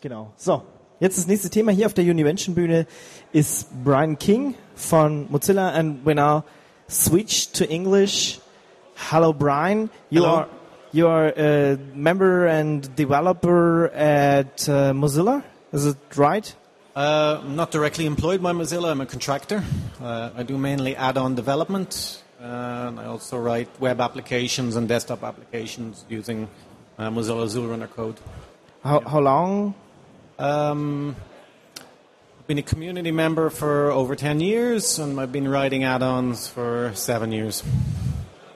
Genau. So, jetzt das nächste Thema hier auf der Univention-Bühne ist Brian King von Mozilla and we now switch to English. Hello, Brian. You Hello. are you are a member and developer at uh, Mozilla. Is it right? Uh, I'm not directly employed by Mozilla. I'm a contractor. Uh, I do mainly add-on development. Uh, and I also write web applications and desktop applications using uh, Mozilla XULRunner code. How, how long? Um, I've been a community member for over 10 years, and I've been writing add-ons for seven years.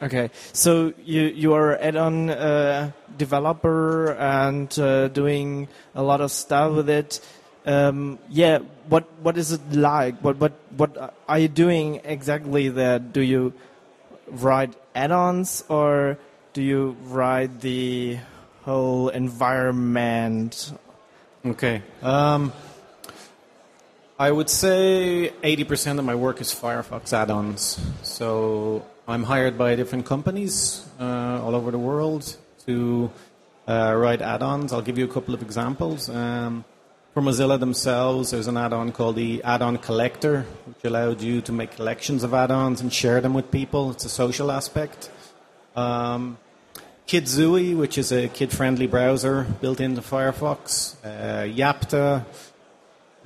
Okay, so you you are add-on uh, developer and uh, doing a lot of stuff with it. Um, yeah, what what is it like? What what what are you doing exactly there? Do you write add-ons or do you write the whole environment? Okay. Um, I would say 80% of my work is Firefox add-ons. So I'm hired by different companies uh, all over the world to uh, write add-ons. I'll give you a couple of examples. Um, for Mozilla themselves, there's an add-on called the Add-on Collector, which allowed you to make collections of add-ons and share them with people. It's a social aspect. Um, KidZui, which is a kid-friendly browser built into Firefox. Uh, Yapta,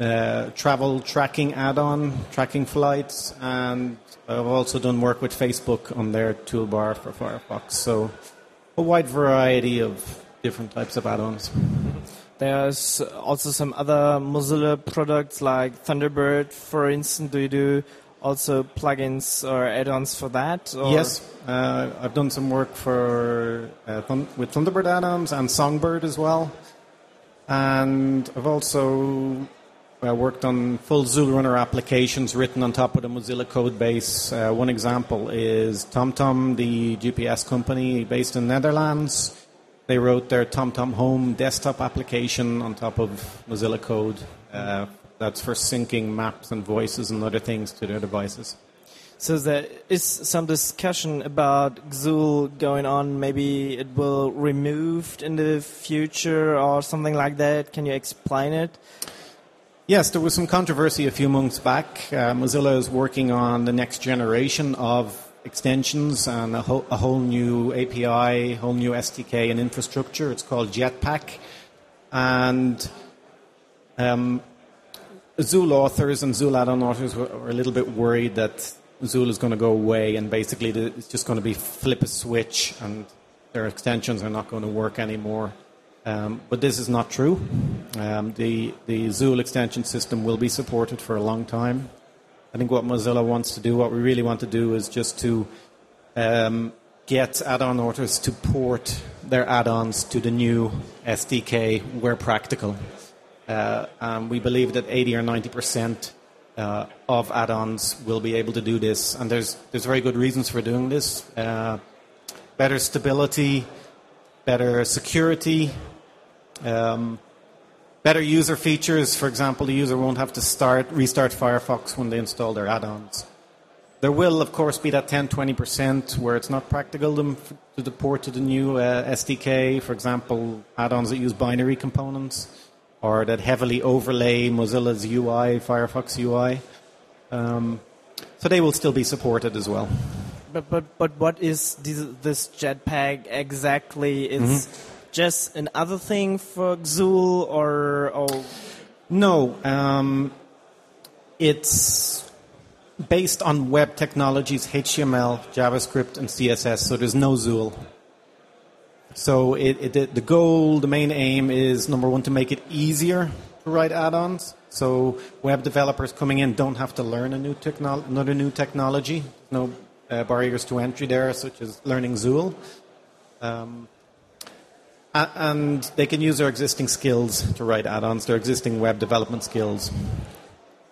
uh, travel tracking add-on, tracking flights, and I've also done work with Facebook on their toolbar for Firefox. So a wide variety of different types of add-ons. There's also some other Mozilla products like Thunderbird, for instance. Do you do also plugins or add-ons for that? Or? Yes, uh, I've done some work for uh, with Thunderbird add-ons and Songbird as well, and I've also uh, worked on full XULRunner applications written on top of the Mozilla code base. Uh, one example is TomTom, the GPS company based in Netherlands. They wrote their TomTom Home desktop application on top of Mozilla code. That's for syncing maps and voices and other things to their devices. So there is some discussion about Xul going on. Maybe it will removed in the future or something like that. Can you explain it? Yes, there was some controversy a few months back. Uh, Mozilla is working on the next generation of extensions and a, whole a whole new API, whole new SDK and infrastructure. It's called Jetpack. And um, XUL authors and XUL add-on authors were a little bit worried that XUL is going to go away and basically it's just going to be flip a switch and their extensions are not going to work anymore. Um, but this is not true. Um, the, the XUL extension system will be supported for a long time. I think what Mozilla wants to do, what we really want to do, is just to um, get add-on authors to port their add-ons to the new SDK where practical. Uh, and we believe that 80 or 90 percent uh, of add-ons will be able to do this, and there's there's very good reasons for doing this. Uh, better stability, better security, um, better user features. For example, the user won't have to start restart Firefox when they install their add-ons. There will, of course, be that 10 20% where it's not practical them to port to the new uh, SDK. For example, add ons that use binary components or that heavily overlay Mozilla's UI, Firefox UI. Um, so they will still be supported as well. But but but what is this, this Jetpack exactly? Is just another thing for Xul or or No, um, it's based on web technologies, HTML, JavaScript, and CSS. So there's no XUL. So it, it, the- goal, the main aim is number one to make it easier to write add-ons. So web developers coming in don't have to learn a new another new technology. No uh, barriers to entry there, such as learning XUL. Um, and they can use their existing skills to write add-ons, their existing web development skills.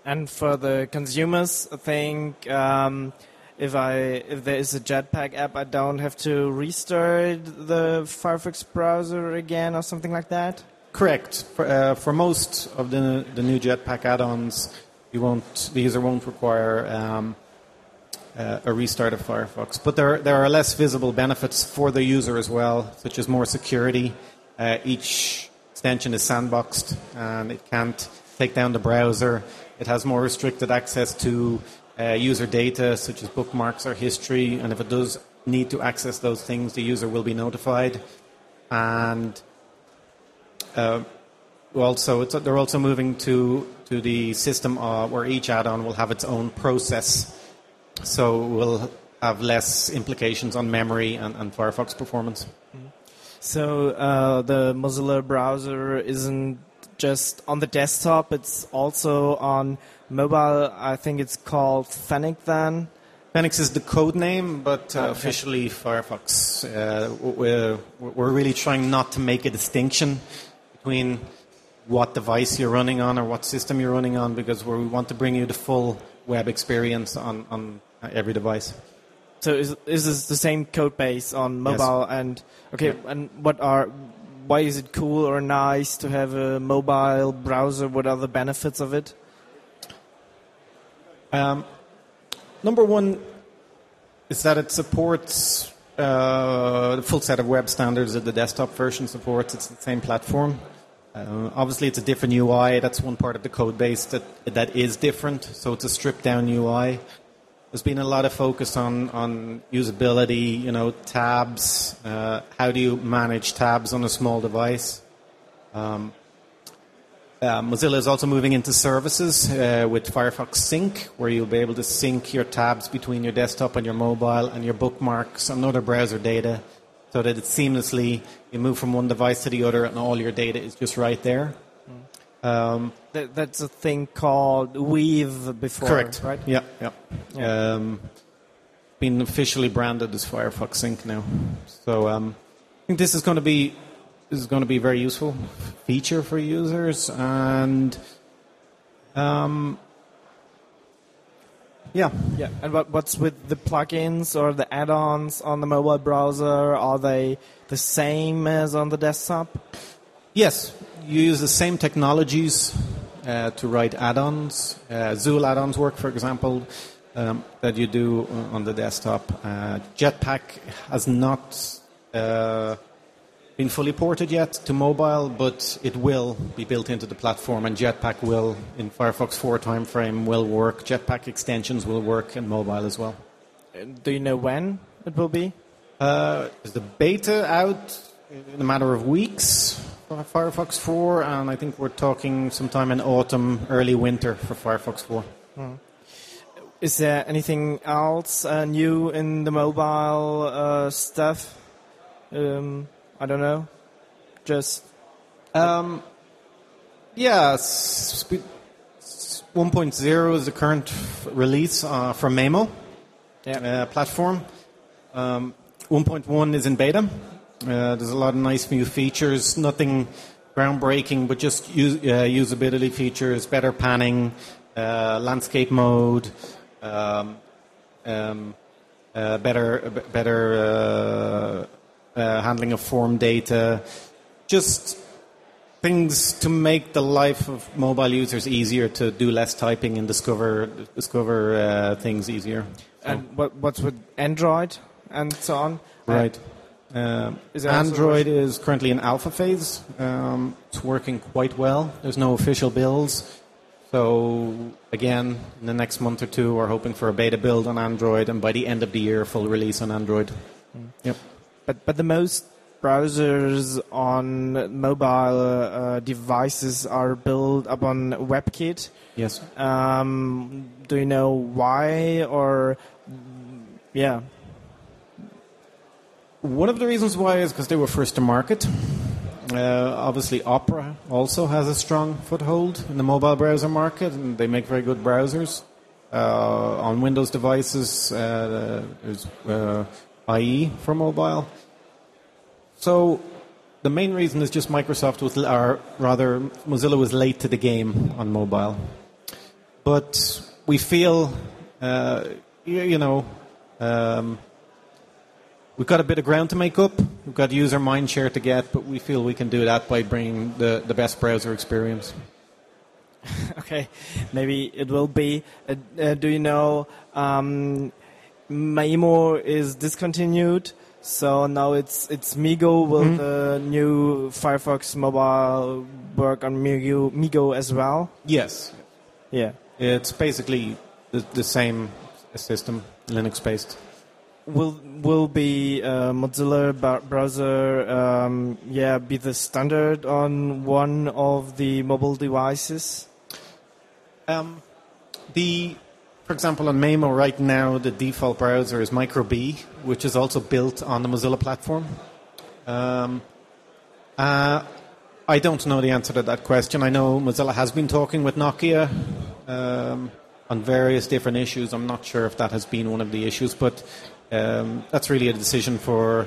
and for the consumers, I think um, if I if there is a Jetpack app, I don't have to restart the Firefox browser again or something like that. Correct. For, uh, for most of the, the new Jetpack add-ons, you won't, the user won't require um, uh, a restart of Firefox. But there, there are less visible benefits for the user as well, such as more security. Uh, each extension is sandboxed and it can't take down the browser. It has more restricted access to uh, user data such as bookmarks or history, and if it does need to access those things, the user will be notified. And uh, also, they're also moving to to the system uh, where each add-on will have its own process, so we'll have less implications on memory and, and Firefox performance. So uh, the Mozilla browser isn't just on the desktop; it's also on mobile. I think it's called Fennec then. Fennec is the code name, but uh, okay. officially Firefox. Uh, we're, we're really trying not to make a distinction between what device you're running on or what system you're running on because we want to bring you the full web experience on, on every device. So is, is this the same code base on mobile yes. and okay yeah. and what are why is it cool or nice to have a mobile browser? What are the benefits of it? Um, number one is that it supports uh, the full set of web standards that the desktop version supports. It's the same platform. Uh, obviously, it's a different UI. That's one part of the code base that that is different. So it's a stripped down UI. There's been a lot of focus on on usability. You know, tabs. Uh, how do you manage tabs on a small device? Um, uh, Mozilla is also moving into services uh, with Firefox Sync, where you'll be able to sync your tabs between your desktop and your mobile and your bookmarks and other browser data so that it seamlessly, you move from one device to the other and all your data is just right there. Mm. Um, that, that's a thing called Weave before, correct. right? Yeah, yeah. Um, been officially branded as Firefox Sync now. So um, I think this is going to be this is going to be a very useful feature for users, and um, yeah, yeah. And what, what's with the plugins or the add-ons on the mobile browser? Are they the same as on the desktop? Yes, you use the same technologies uh, to write add-ons. Uh, XUL add-ons work, for example, um, that you do on the desktop. Uh, Jetpack has not uh, been fully ported yet to mobile, but it will be built into the platform, and Jetpack will, in Firefox 4 timeframe, will work. Jetpack extensions will work in mobile as well. Do you know when it will be? Uh, is the beta out in a matter of weeks for Firefox 4, and I think we're talking sometime in autumn, early winter for Firefox 4. Hmm. Is there anything else uh, new in the mobile uh, stuff? Um, I don't know. Just. Um, yeah, 1.0 is the current release uh, from Maemo yeah. uh, platform. Um, 1.1 is in beta. Uh, there's a lot of nice new features. Nothing groundbreaking, but just use, uh, usability features, better panning, uh, landscape mode, um, um, uh, better better uh, handling of form data, just things to make the life of mobile users easier to do less typing and discover discover uh, things easier. So. And what, what's with Android and so on? Right. Uh, is Android is currently in alpha phase. Um, it's working quite well. There's no official builds. So again, in the next month or two, we're hoping for a beta build on Android, and by the end of the year, full release on Android. Mm. Yep but but the most browsers on mobile uh, devices are built upon WebKit. Yes. Um, do you know why or yeah? One of the reasons why is because they were first to market. Uh, obviously, Opera also has a strong foothold in the mobile browser market, and they make very good browsers. Uh, on Windows devices, uh, there's uh, IE for mobile. So the main reason is just Microsoft was, or rather, Mozilla was late to the game on mobile. But we feel, uh, you, you, know, um, we've got a bit of ground to make up. We've got user mindshare to get, but we feel we can do that by bringing the, the best browser experience. okay, maybe it will be. Uh, uh, do you know um, Maemo is discontinued. So now it's it's MeeGo. Will Mhm. the new Firefox mobile work on MeeGo, MeeGo as well? Yes, Yeah. it's basically the, the same system, Linux based. Will will be uh, Mozilla browser? Um, yeah, be the standard on one of the mobile devices. Um, the, for example, on Maemo right now, the default browser is MicroB, which is also built on the Mozilla platform. Um, uh, I don't know the answer to that question. I know Mozilla has been talking with Nokia um, on various different issues. I'm not sure if that has been one of the issues, but um, that's really a decision for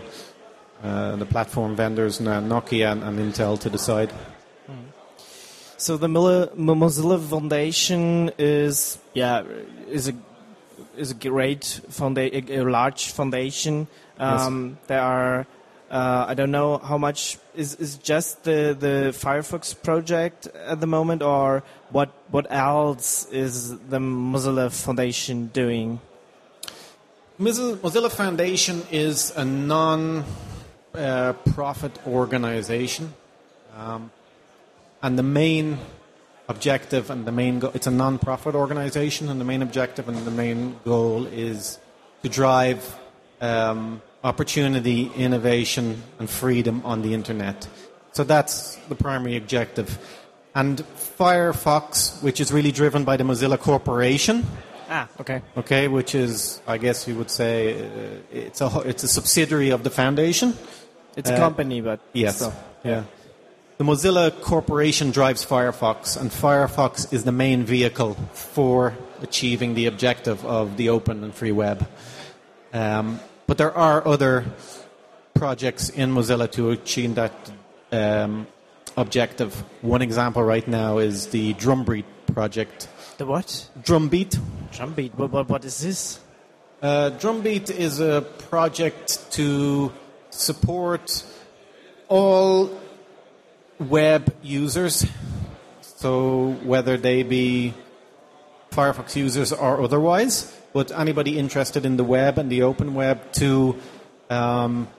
uh, the platform vendors, Nokia and, and Intel, to decide. So the Mozilla Foundation is yeah is a is a great foundation, a large foundation. Um, There are uh, I don't know how much is is just the the Firefox project at the moment, or what what else is the Mozilla Foundation doing? Mozilla Foundation is a non-profit organization, um, and the main objective and the main go- it's a non-profit organization, and the main objective and the main goal is to drive um, opportunity, innovation, and freedom on the internet. So that's the primary objective. And Firefox, which is really driven by the Mozilla Corporation, Ah, okay. okay, which is, I guess you would say, uh, it's a it's a subsidiary of the foundation. It's a Uh, company, but Yes, still. yeah. The Mozilla Corporation drives Firefox, and Firefox is the main vehicle for achieving the objective of the open and free web. Um, but there are other projects in Mozilla to achieve that um, objective. One example right now is the Drumbeat project. The what? Drumbeat Drumbeat. What, is this? Uh, Drumbeat is a project to support all web users, so whether they be Firefox users or otherwise, but anybody interested in the web and the open web to um,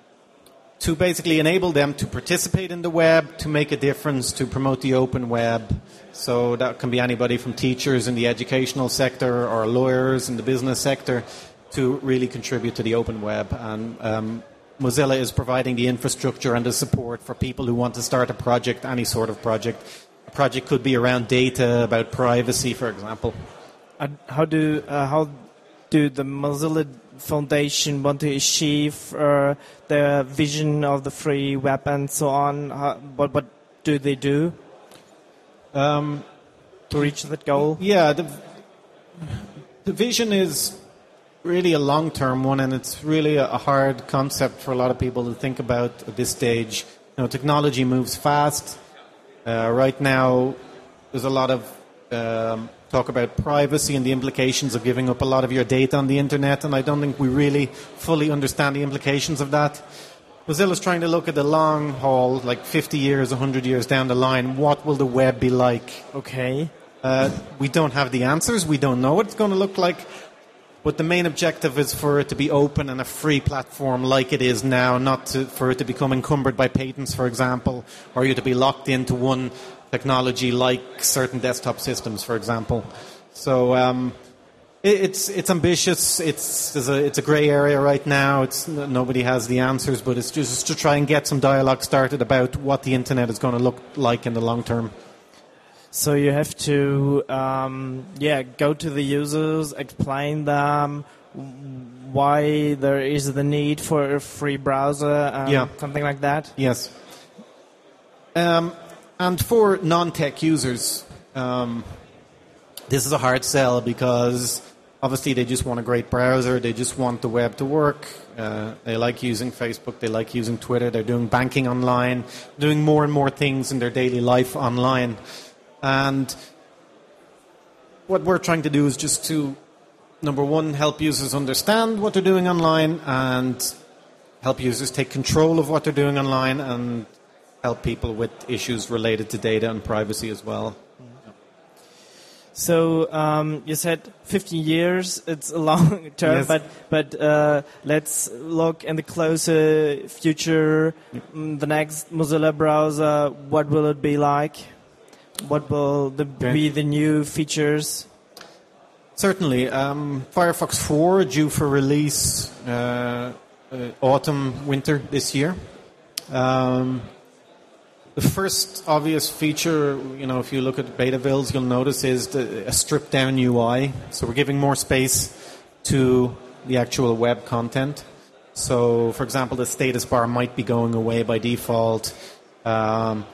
to basically enable them to participate in the web, to make a difference, to promote the open web. So that can be anybody from teachers in the educational sector or lawyers in the business sector to really contribute to the open web. And um, Mozilla is providing the infrastructure and the support for people who want to start a project, any sort of project. A project could be around data, about privacy, for example. And how do uh, how do the Mozilla Foundation want to achieve uh, the vision of the free web and so on? How, what what do they do Um, to reach that goal? Yeah, the, the vision is really a long term one, and it's really a, a hard concept for a lot of people to think about at this stage. You know, technology moves fast. Uh, right now, there's a lot of um, talk about privacy and the implications of giving up a lot of your data on the internet, and I don't think we really fully understand the implications of that. Mozilla's trying to look at the long haul, like 50 years, 100 years down the line. What will the web be like? Okay. Uh, we don't have the answers. We don't know what it's going to look like. But the main objective is for it to be open and a free platform like it is now, not to, for it to become encumbered by patents, for example, or you to be locked into one technology like certain desktop systems, for example. So um, it, it's it's ambitious. It's a it's a grey area right now. It's nobody has the answers, but it's just to try and get some dialogue started about what the internet is going to look like in the long term. So you have to, um, yeah, go to the users, explain them why there is the need for a free browser, um, Yeah. something like that. Yes. Um, and for non-tech users, um, this is a hard sell because obviously they just want a great browser. They just want the web to work. Uh, they like using Facebook. They like using Twitter. They're doing banking online, doing more and more things in their daily life online. And what we're trying to do is just to, number one, help users understand what they're doing online and help users take control of what they're doing online and help people with issues related to data and privacy as well. So um, you said 15 years. It's a long term, Yes. but but uh, let's look in the closer future. Mm, The next Mozilla browser, what will it be like? What will the, be the new features? Certainly. Um, Firefox 4 due for release uh, uh, autumn, winter this year. Um, the first obvious feature, you know, if you look at beta builds, you'll notice is the, a stripped down UI. So we're giving more space to the actual web content. So, for example, the status bar might be going away by default. Um,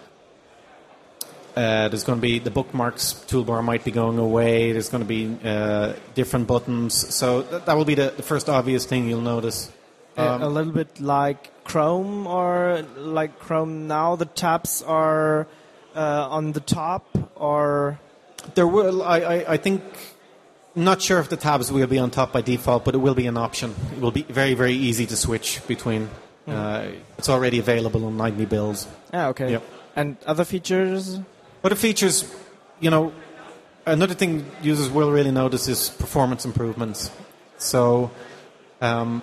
uh, there's going to be the bookmarks toolbar might be going away. There's going to be uh, different buttons. So that, that will be the, the first obvious thing you'll notice. Um, a little bit like Chrome or like Chrome now. The tabs are uh, on the top, or There will, I, I, I think, not sure if the tabs will be on top by default, but it will be an option. It will be very, very easy to switch between. Uh, it's already available on Nightly Builds. yeah, okay. Yep. And other features? Other features, you know, another thing users will really notice is performance improvements. So, um,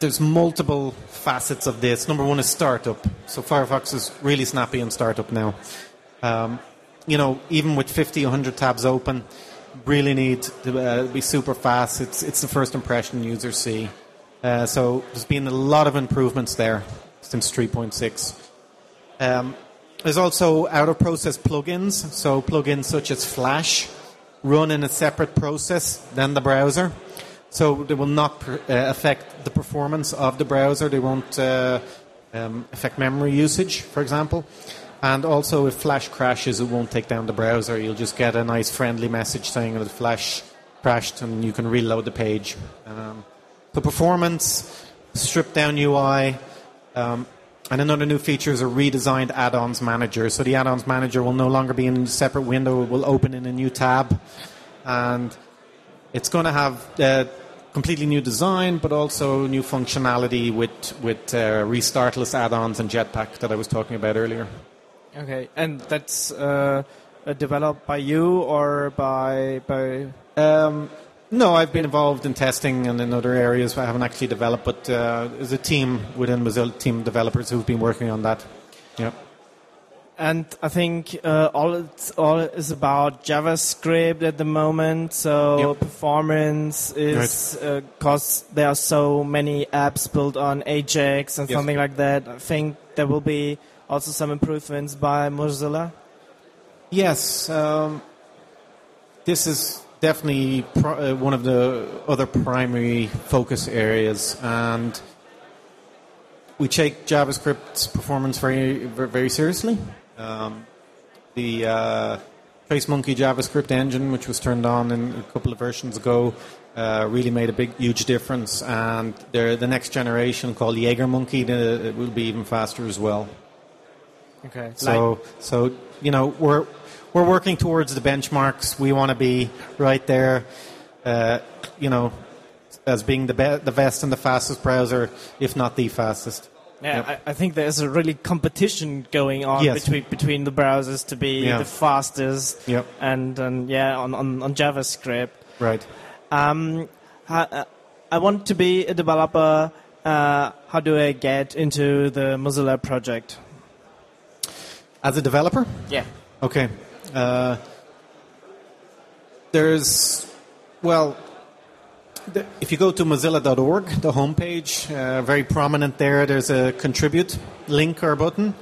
there's multiple facets of this. Number one is startup. So Firefox is really snappy in startup now. Um, you know, even with 50, 100 tabs open, really need to uh, be super fast. It's it's the first impression users see. Uh, so there's been a lot of improvements there since 3.6. Um, there's also out of process plugins. So plugins such as Flash run in a separate process than the browser. So they will not uh, affect the performance of the browser. They won't uh, um, affect memory usage, for example. And also, if Flash crashes, it won't take down the browser. You'll just get a nice friendly message saying that Flash crashed, and you can reload the page. Um, so performance, stripped down UI, um, and another new feature is a redesigned add-ons manager. So the add-ons manager will no longer be in a separate window; it will open in a new tab, and it's going to have uh, completely new design, but also new functionality with with uh, restartless add-ons and Jetpack that I was talking about earlier. Okay, and that's uh, uh, developed by you or by by. Um, no, I've been involved in testing and in other areas. I haven't actually developed, but uh, there's a team within Mozilla, team developers who've been working on that. Yeah. And I think uh, all it's all is about JavaScript at the moment. So Yep. performance is because there are so many apps built on Ajax and Yes. something like that. I think there will be also some improvements by Mozilla. Yes, um, this is definitely pr- uh, one of the other primary focus areas, and we take JavaScript's performance very, very, very seriously. Um, the uh, TraceMonkey JavaScript engine, which was turned on in a couple of versions ago, uh, really made a big, huge difference. And the the next generation called JagerMonkey the, it will be even faster as well. Okay. So, so you know, we're we're working towards the benchmarks. We want to be right there, uh, you know, as being the be- the best and the fastest browser, if not the fastest. Yeah, Yep. I, I think there's a really competition going on Yes. between between the browsers to be Yeah. the fastest. Yep. And, and yeah, on, on, on JavaScript. Right. Um, uh, I want to be a developer. Uh, how do I get into the Mozilla project? As a developer, Yeah. okay. Uh, there's, well, if you go to Mozilla.org, the homepage, uh, very prominent there. There's a contribute link or button.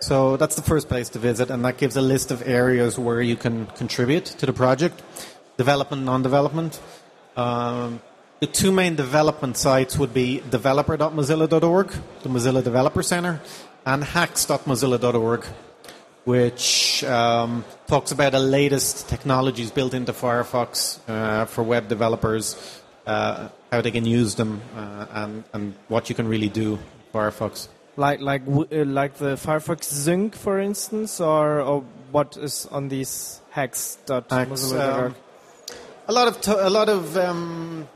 So that's the first place to visit, and that gives a list of areas where you can contribute to the project, development, non-development. Um, the two main development sites would be developer.mozilla.org, the Mozilla Developer Center, and hacks.mozilla.org, which um, talks about the latest technologies built into Firefox uh, for web developers, how they can use them, uh, and, and what you can really do Firefox. Like like w- uh, like the Firefox Sync, for instance, or, or what is on these hacks.mozilla.org? Hacks, um, a lot of to- a lot of um,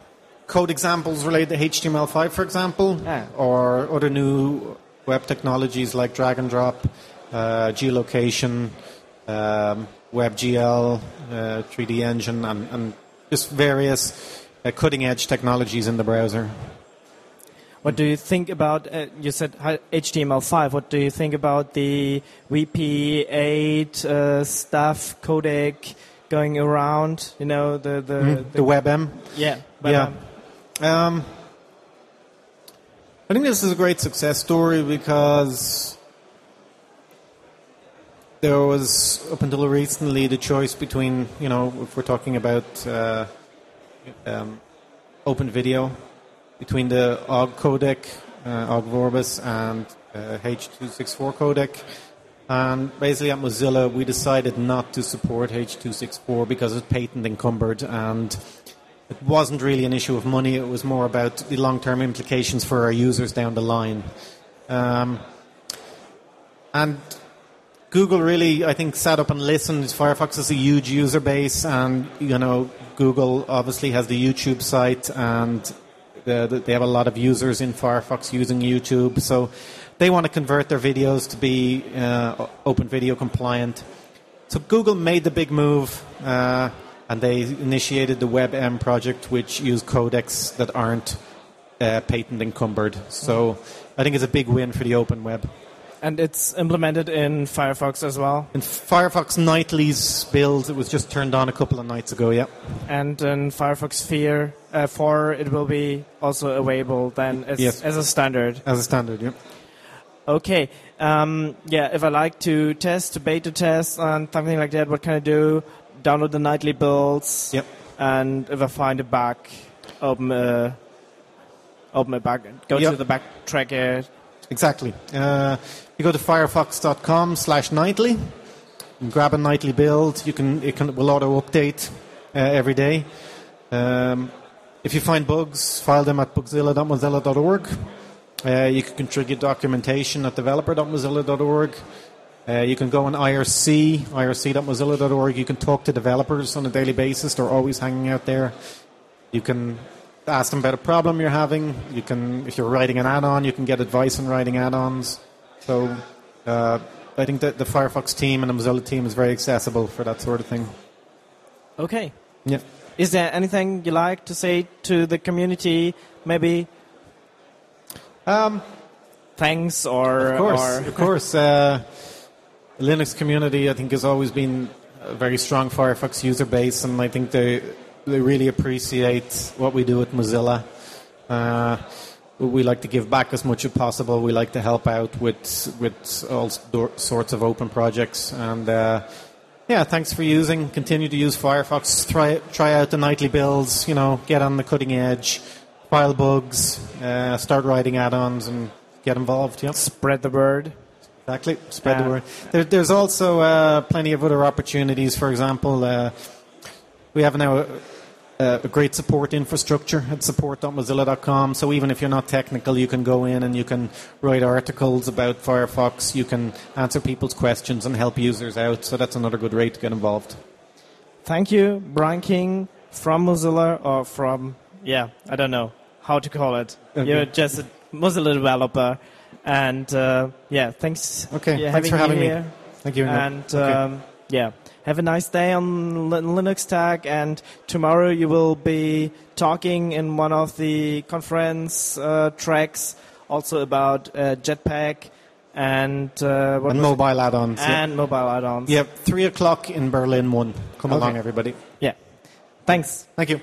code examples related to HTML5, for example, Ah. or other new web technologies like drag and drop, uh, geolocation, um, WebGL, uh, 3D Engine, and, and just various uh, cutting edge technologies in the browser. What do you think about? Uh, you said HTML5. What do you think about the VP8 uh, stuff codec going around? You know the the, mm, the, the WebM. Yeah. WebM. Yeah. Um, I think this is a great success story because there was up until recently the choice between you know if we're talking about uh, um, open video between the OGG codec, uh, OGG Vorbis, and uh, H264 codec. And basically, at Mozilla, we decided not to support H264 because it's patent encumbered and it wasn't really an issue of money. It was more about the long term implications for our users down the line. Um, and Google really, I think, sat up and listened. Firefox is a huge user base, and you know, Google obviously has the YouTube site, and the, they have a lot of users in Firefox using YouTube, so they want to convert their videos to be uh, open video compliant. So Google made the big move, uh, and they initiated the WebM project, which use codecs that aren't uh, patent encumbered. So I think it's a big win for the open web. And it's implemented in Firefox as well? In Firefox Nightly's build, it was just turned on a couple of nights ago, yeah. And in Firefox Sphere uh, 4, it will be also available then as, yes. as a standard? As a standard, yeah. Okay. Um, yeah, if I like to test, beta test, and something like that, what can I do? Download the nightly builds. Yep. And if I find a bug, open a, open a bug, go yep. to the bug tracker. Exactly. Uh, you go to firefox.com slash nightly, and grab a nightly build. You can it can will auto update uh, every day. Um, if you find bugs, file them at bugzilla.mozilla.org. Uh, you can contribute documentation at developer.mozilla.org. Uh, you can go on IRC, irc.mozilla.org. You can talk to developers on a daily basis. They're always hanging out there. You can ask them about a problem you're having. You can, if you're writing an add-on, you can get advice on writing add-ons. So uh, I think that the Firefox team and the Mozilla team is very accessible for that sort of thing. Okay. Yeah. Is there anything you like to say to the community? Maybe. Um, Thanks or of course, or of course. Uh, the Linux community, I think, has always been a very strong Firefox user base, and I think they they really appreciate what we do at Mozilla. Uh, we like to give back as much as possible. We like to help out with with all sorts of open projects. And uh, yeah, thanks for using. Continue to use Firefox. Try try out the nightly builds. You know, get on the cutting edge. File bugs. Uh, start writing add-ons and get involved. Yep. Spread the word. Exactly. Spread the word. There, there's also uh, plenty of other opportunities. For example, uh, we have now uh, a great support infrastructure at support.mozilla.com. So even if you're not technical, you can go in and you can write articles about Firefox. You can answer people's questions and help users out. So that's another good way to get involved. Thank you, Brian King from Mozilla or from, yeah, I don't know how to call it. Okay. You're just a Mozilla developer. And uh, yeah, thanks. Okay, thanks having for having me. Here. Thank you. And okay. um, yeah have a nice day on LinuxTag, and tomorrow you will be talking in one of the conference uh, tracks also about uh, Jetpack and uh, and mobile add-ons and mobile add-ons. Yep, three o'clock in Berlin. One. Come okay. along, everybody. Yeah. Thanks. Thank you.